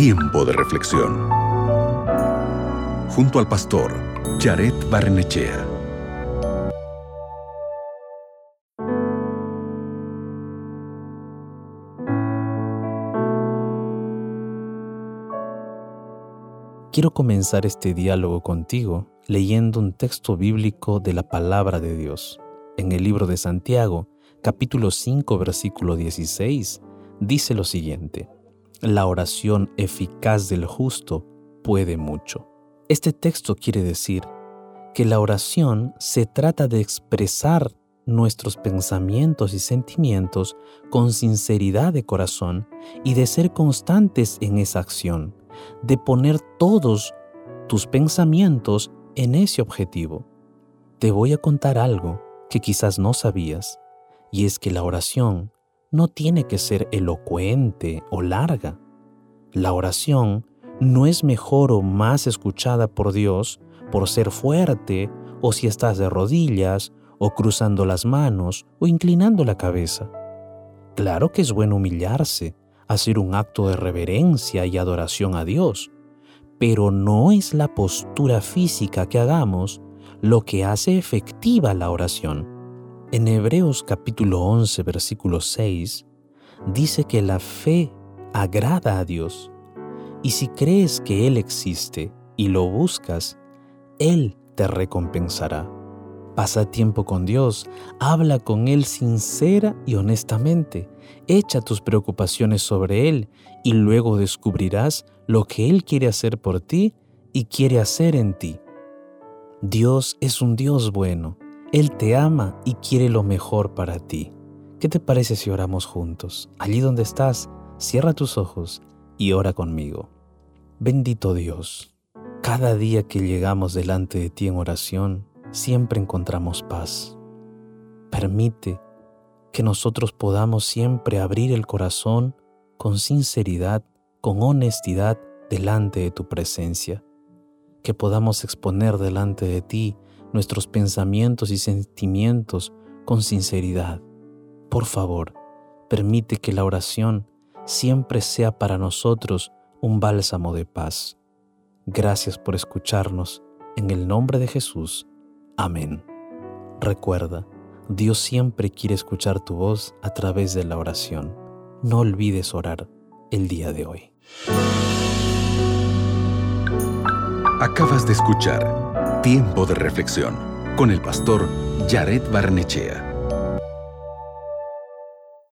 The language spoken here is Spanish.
Tiempo de reflexión. Junto al pastor Jared Barnechea. Quiero comenzar este diálogo contigo leyendo un texto bíblico de la palabra de Dios. En el libro de Santiago, capítulo 5, versículo 16, dice lo siguiente, La oración eficaz del justo puede mucho. Este texto quiere decir que la oración se trata de expresar nuestros pensamientos y sentimientos con sinceridad de corazón y de ser constantes en esa acción de poner todos tus pensamientos en ese objetivo. Te voy a contar algo que quizás no sabías, y es que la oración no tiene que ser elocuente o larga. La oración no es mejor o más escuchada por Dios por ser fuerte o si estás de rodillas o cruzando las manos o inclinando la cabeza. Claro que es bueno humillarse, hacer un acto de reverencia y adoración a Dios, pero no es la postura física que hagamos lo que hace efectiva la oración. En Hebreos capítulo 11 versículo 6 dice que la fe agrada a Dios y si crees que Él existe y lo buscas, Él te recompensará. Pasa tiempo con Dios, habla con Él sincera y honestamente, echa tus preocupaciones sobre Él y luego descubrirás lo que Él quiere hacer por ti y quiere hacer en ti. Dios es un Dios bueno, Él te ama y quiere lo mejor para ti. ¿Qué te parece si oramos juntos? Allí donde estás, cierra tus ojos y ora conmigo. Bendito Dios, cada día que llegamos delante de ti en oración, siempre encontramos paz. Permite que nosotros podamos siempre abrir el corazón con sinceridad, con honestidad delante de tu presencia. Que podamos exponer delante de ti nuestros pensamientos y sentimientos con sinceridad. Por favor, permite que la oración siempre sea para nosotros un bálsamo de paz. Gracias por escucharnos. En el nombre de Jesús. Amén. Recuerda, Dios siempre quiere escuchar tu voz a través de la oración. No olvides orar el día de hoy. Acabas de escuchar Tiempo de Reflexión con el pastor Jared Barnechea.